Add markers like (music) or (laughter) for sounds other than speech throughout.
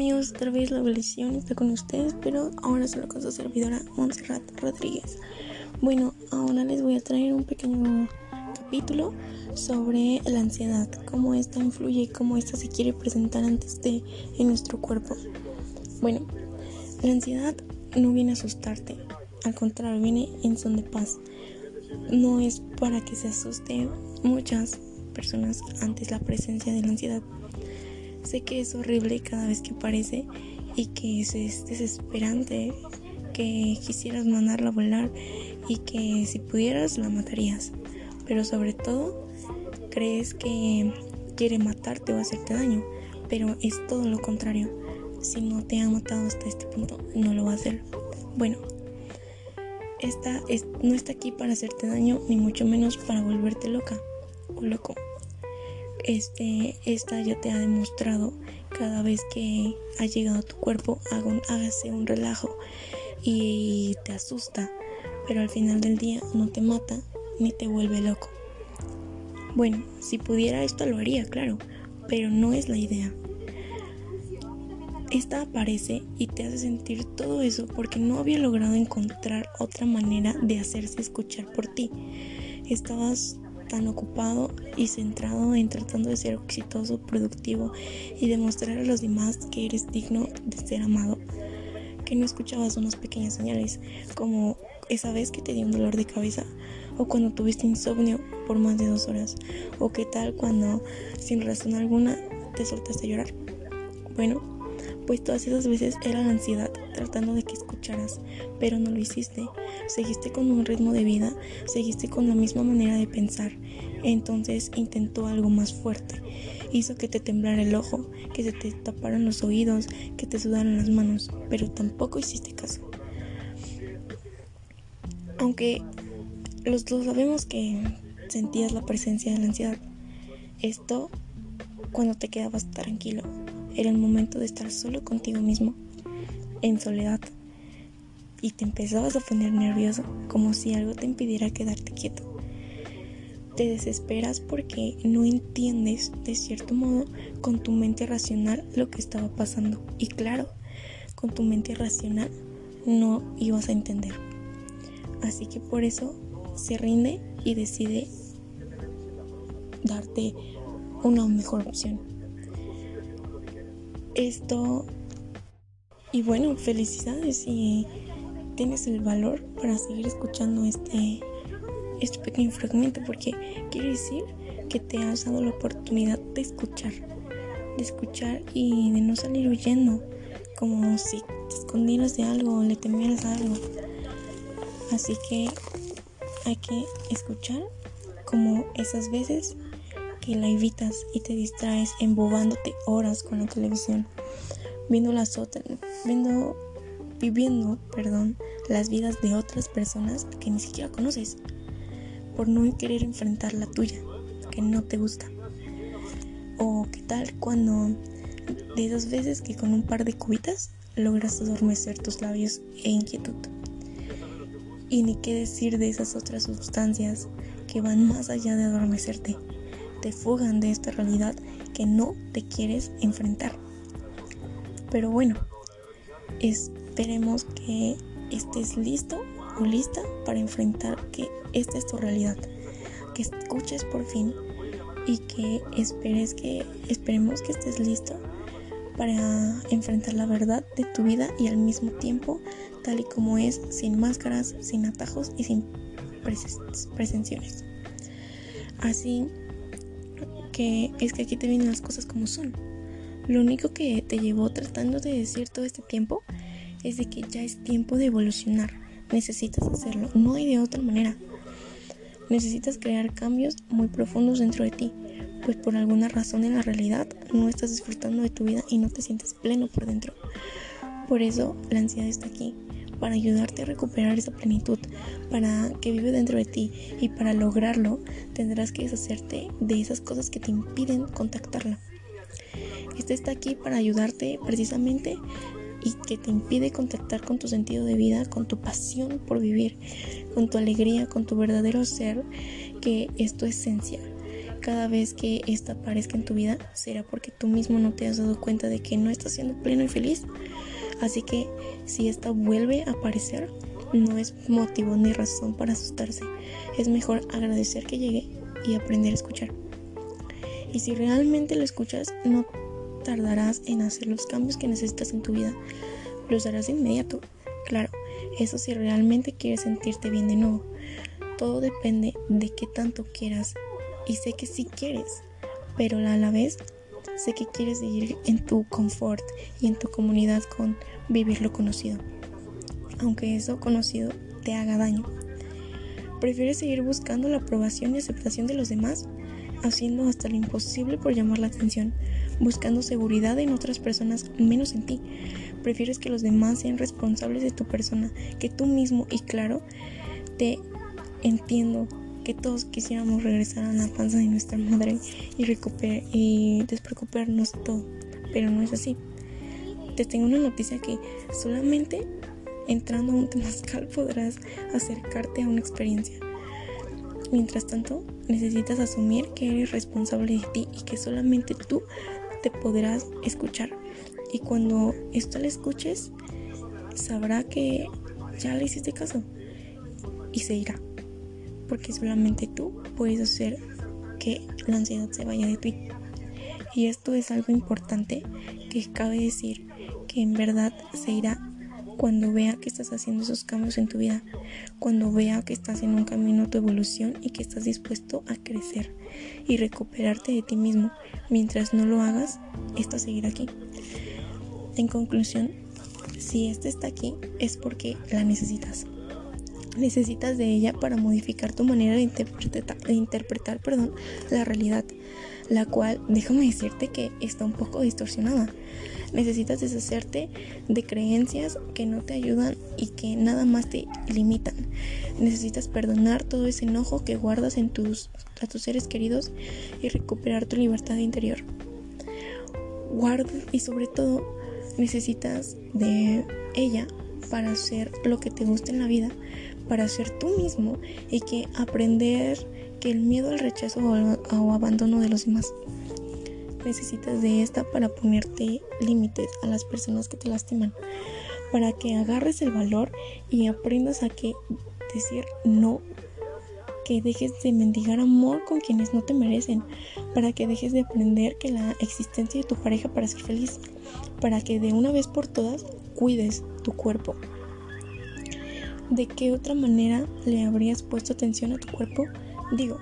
amigos, otra vez la evolución está con ustedes, pero ahora solo con su servidora Montserrat Rodríguez. Bueno, ahora les voy a traer un pequeño capítulo sobre la ansiedad, cómo esta influye y cómo esta se quiere presentar antes de en nuestro cuerpo. Bueno, la ansiedad no viene a asustarte, al contrario, viene en son de paz. No es para que se asuste muchas personas antes la presencia de la ansiedad Sé que es horrible cada vez que aparece y que es, desesperante, que quisieras mandarla a volar y que si pudieras la matarías. Pero sobre todo, crees que quiere matarte o hacerte daño, pero es todo lo contrario. Si no te ha matado hasta este punto, no lo va a hacer. Bueno, esta no está aquí para hacerte daño, ni mucho menos para volverte loca o loco este, esta ya te ha demostrado cada vez que ha llegado a tu cuerpo, hágase un relajo y te asusta, pero al final del día no te mata ni te vuelve loco. Bueno, si pudiera esto lo haría, claro, pero no es la idea. Esta aparece y te hace sentir todo eso porque no había logrado encontrar otra manera de hacerse escuchar por ti. Estabas tan ocupado y centrado en tratando de ser exitoso, productivo y demostrar a los demás que eres digno de ser amado, que no escuchabas unas pequeñas señales como esa vez que te dio un dolor de cabeza o cuando tuviste insomnio por más de dos horas o qué tal cuando sin razón alguna te soltaste a llorar. Bueno, pues todas esas veces era la ansiedad tratando de que escucharas, pero no lo hiciste. Seguiste con un ritmo de vida, seguiste con la misma manera de pensar. Entonces intentó algo más fuerte. Hizo que te temblara el ojo, que se te taparan los oídos, que te sudaran las manos, pero tampoco hiciste caso. Aunque los dos sabemos que sentías la presencia de la ansiedad, esto cuando te quedabas tranquilo, era el momento de estar solo contigo mismo, en soledad. Y te empezabas a poner nervioso, como si algo te impidiera quedarte quieto. Te desesperas porque no entiendes, de cierto modo, con tu mente racional lo que estaba pasando. Y claro, con tu mente racional no ibas a entender. Así que por eso se rinde y decide darte una mejor opción esto. Y bueno, felicidades si tienes el valor para seguir escuchando este, este pequeño fragmento, porque quiere decir que te has dado la oportunidad de escuchar, de escuchar y de no salir huyendo, como si te escondieras de algo o le temieras algo. Así que hay que escuchar como esas veces que la evitas y te distraes embobándote horas con la televisión, viendo las otras, viendo, viviendo, perdón, las vidas de otras personas que ni siquiera conoces, por no querer enfrentar la tuya, que no te gusta. O qué tal cuando de dos veces que con un par de cubitas logras adormecer tus labios e inquietud. Y ni qué decir de esas otras sustancias que van más allá de adormecerte te fugan de esta realidad que no te quieres enfrentar. Pero bueno, esperemos que estés listo o lista para enfrentar que esta es tu realidad, que escuches por fin y que esperes que esperemos que estés listo para enfrentar la verdad de tu vida y al mismo tiempo tal y como es, sin máscaras, sin atajos y sin presenciones. Así que es que aquí te vienen las cosas como son. Lo único que te llevó tratando de decir todo este tiempo es de que ya es tiempo de evolucionar. Necesitas hacerlo, no hay de otra manera. Necesitas crear cambios muy profundos dentro de ti, pues por alguna razón en la realidad no estás disfrutando de tu vida y no te sientes pleno por dentro. Por eso la ansiedad está aquí, para ayudarte a recuperar esa plenitud, para que vive dentro de ti y para lograrlo tendrás que deshacerte de esas cosas que te impiden contactarla. Este está aquí para ayudarte precisamente y que te impide contactar con tu sentido de vida, con tu pasión por vivir, con tu alegría, con tu verdadero ser, que es tu esencia, cada vez que esta aparezca en tu vida será porque tú mismo no te has dado cuenta de que no estás siendo pleno y feliz. Así que si esta vuelve a aparecer, no es motivo ni razón para asustarse. Es mejor agradecer que llegue y aprender a escuchar. Y si realmente lo escuchas, no tardarás en hacer los cambios que necesitas en tu vida. Los harás de inmediato. Claro, eso si realmente quieres sentirte bien de nuevo. Todo depende de qué tanto quieras. Y sé que sí quieres, pero a la vez sé que quieres seguir en tu confort y en tu comunidad con vivir lo conocido. Aunque eso conocido te haga daño. ¿Prefieres seguir buscando la aprobación y aceptación de los demás? Haciendo hasta lo imposible por llamar la atención, buscando seguridad en otras personas menos en ti. Prefieres que los demás sean responsables de tu persona que tú mismo y claro, te Entiendo que todos quisiéramos regresar a la panza de nuestra madre y, recuperar, y despreocuparnos todo, pero no es así. Te tengo una noticia que solamente entrando a un temazcal (laughs) podrás acercarte a una experiencia. Mientras tanto, necesitas asumir que eres responsable de ti y que solamente tú te podrás escuchar. Y cuando esto le escuches, sabrá que ya le hiciste caso y se irá porque solamente tú puedes hacer que la ansiedad se vaya de ti. Y esto es algo importante que cabe decir que en verdad se irá cuando vea que estás haciendo esos cambios en tu vida, cuando vea que estás en un camino de tu evolución y que estás dispuesto a crecer y recuperarte de ti mismo. Mientras no lo hagas, esto seguirá aquí. En conclusión, si este está aquí es porque la necesitas necesitas de ella para modificar tu manera de, interpretar, perdón, la realidad, la cual, déjame decirte que está un poco distorsionada. Necesitas deshacerte de creencias que no te ayudan y que nada más te limitan. Necesitas perdonar todo ese enojo que guardas en tus, a tus seres queridos y recuperar tu libertad interior. Guarda y sobre todo necesitas de ella para hacer lo que te guste en la vida, para ser tú mismo y que aprender que el miedo al rechazo o, abandono de los demás. Necesitas de esta para ponerte límites a las personas que te lastiman, para que agarres el valor y aprendas a que decir no, que dejes de mendigar amor con quienes no te merecen, para que dejes de aprender que la existencia de tu pareja para ser feliz, para que de una vez por todas cuides tu cuerpo, ¿De qué otra manera le habrías puesto atención a tu cuerpo? Digo,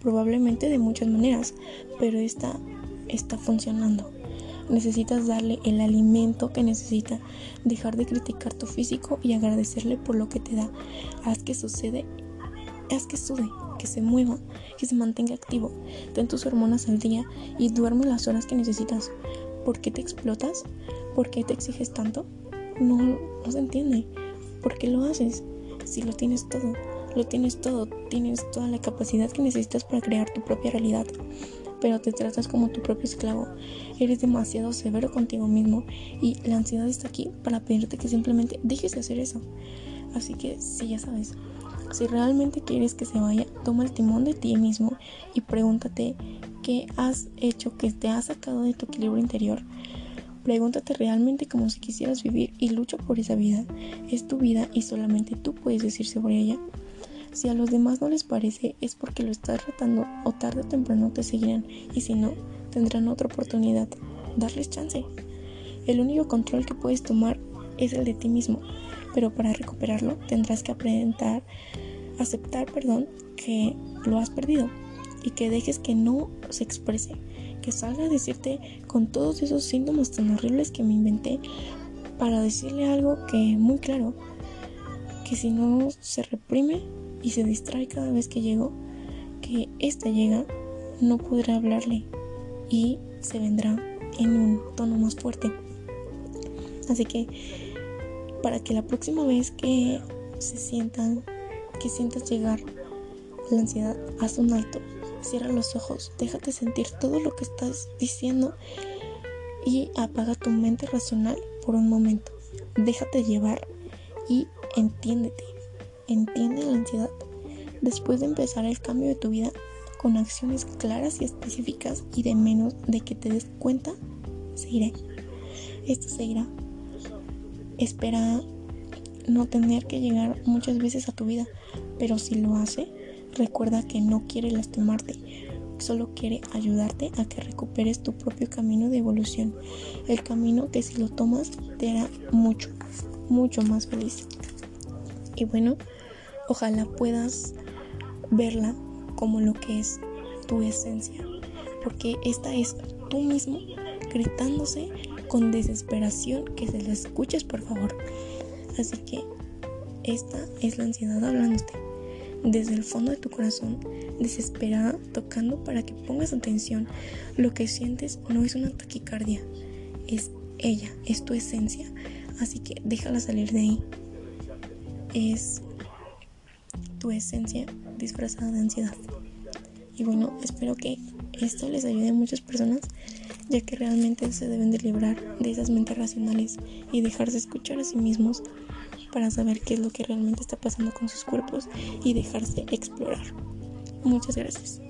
probablemente de muchas maneras, pero esta está funcionando. Necesitas darle el alimento que necesita, dejar de criticar tu físico y agradecerle por lo que te da. Haz que sucede, haz que sude, que se mueva, que se mantenga activo. Ten tus hormonas al día y duerme las horas que necesitas. ¿Por qué te explotas? ¿Por qué te exiges tanto? No, se entiende. ¿Por qué lo haces? Si lo tienes todo, lo tienes todo, tienes toda la capacidad que necesitas para crear tu propia realidad, pero te tratas como tu propio esclavo. Eres demasiado severo contigo mismo y la ansiedad está aquí para pedirte que simplemente dejes de hacer eso. Así que, si ya sabes, si realmente quieres que se vaya, toma el timón de ti mismo y pregúntate qué has hecho que te ha sacado de tu equilibrio interior Pregúntate realmente como si quisieras vivir y lucha por esa vida. Es tu vida y solamente tú puedes decir sobre ella. Si a los demás no les parece es porque lo estás tratando o tarde o temprano te seguirán y si no, tendrán otra oportunidad. Darles chance. El único control que puedes tomar es el de ti mismo, pero para recuperarlo tendrás que aprender, aceptar, perdón, que lo has perdido y que dejes que no se exprese que salga a decirte con todos esos síntomas tan horribles que me inventé para decirle algo que muy claro, que si no se reprime y se distrae cada vez que llego, que ésta llega, no podrá hablarle y se vendrá en un tono más fuerte. Así que para que la próxima vez que se sientan, que sientas llegar la ansiedad, haz un alto Cierra los ojos, déjate sentir todo lo que estás diciendo y apaga tu mente racional por un momento. Déjate llevar y entiéndete. Entiende la ansiedad. Después de empezar el cambio de tu vida, con acciones claras y específicas y de menos de que te des cuenta, se irá. Esto se irá. Espera no tener que llegar muchas veces a tu vida, pero si lo hace, recuerda que no quiere lastimarte, solo quiere ayudarte a que recuperes tu propio camino de evolución, el camino que si lo tomas te hará mucho, mucho más feliz. Y bueno, ojalá puedas verla como lo que es tu esencia, porque esta es tú mismo gritándose con desesperación que se la escuches por favor. Así que esta es la ansiedad hablándote desde el fondo de tu corazón, desesperada, tocando para que pongas atención. Lo que sientes no es una taquicardia, es ella, es tu esencia. Así que déjala salir de ahí. Es tu esencia disfrazada de ansiedad. Y bueno, espero que esto les ayude a muchas personas, ya que realmente se deben de librar de esas mentes racionales y dejarse escuchar a sí mismos para saber qué es lo que realmente está pasando con sus cuerpos y dejarse explorar. Muchas gracias.